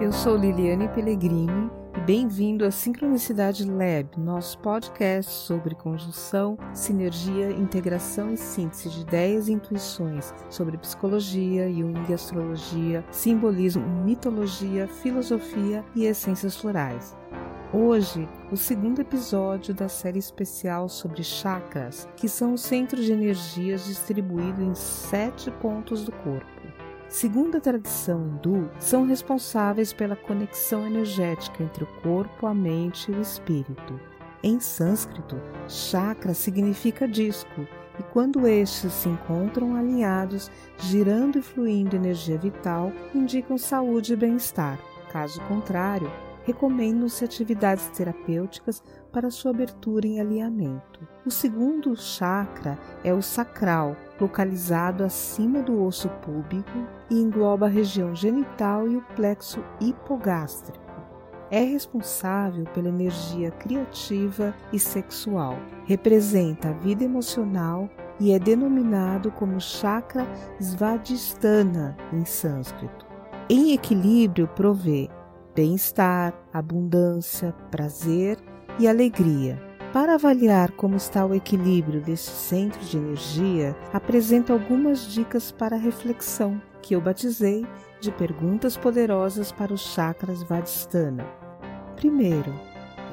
Eu sou Liliane Pellegrini e bem-vindo à Sincronicidade Lab, nosso podcast sobre conjunção, sinergia, integração e síntese de ideias e intuições sobre psicologia, Jung, astrologia, simbolismo, mitologia, filosofia e essências florais. Hoje, o segundo episódio da série especial sobre chakras, que são os centros de energias distribuídos em sete pontos do corpo. Segundo a tradição hindu, são responsáveis pela conexão energética entre o corpo, a mente e o espírito. Em sânscrito, chakra significa disco, e quando estes se encontram alinhados, girando e fluindo energia vital, indicam saúde e bem-estar. Caso contrário, recomendam-se atividades terapêuticas para sua abertura em alinhamento. O segundo chakra é o sacral, localizado acima do osso púbico e engloba a região genital e o plexo hipogástrico. É responsável pela energia criativa e sexual. Representa a vida emocional e é denominado como chakra svadhisthana em sânscrito. Em equilíbrio, provê bem-estar, abundância, prazer e alegria. Para avaliar como está o equilíbrio deste centro de energia, apresento algumas dicas para reflexão que eu batizei de perguntas poderosas para os chakras Vadistana. Primeiro,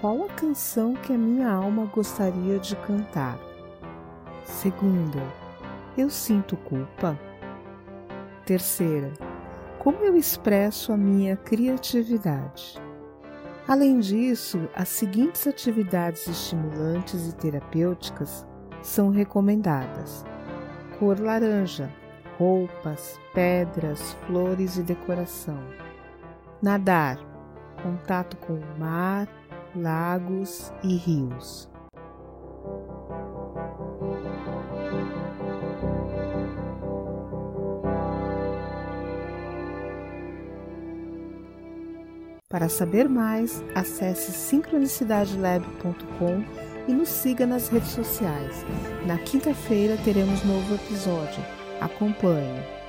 qual a canção que a minha alma gostaria de cantar? Segunda, eu sinto culpa? Terceira, como eu expresso a minha criatividade. Além disso, as seguintes atividades estimulantes e terapêuticas são recomendadas: cor laranja, roupas, pedras, flores e decoração. Nadar, contato com o mar, lagos e rios. Para saber mais, acesse sincronicidadelab.com e nos siga nas redes sociais. Na quinta-feira teremos novo episódio. Acompanhe!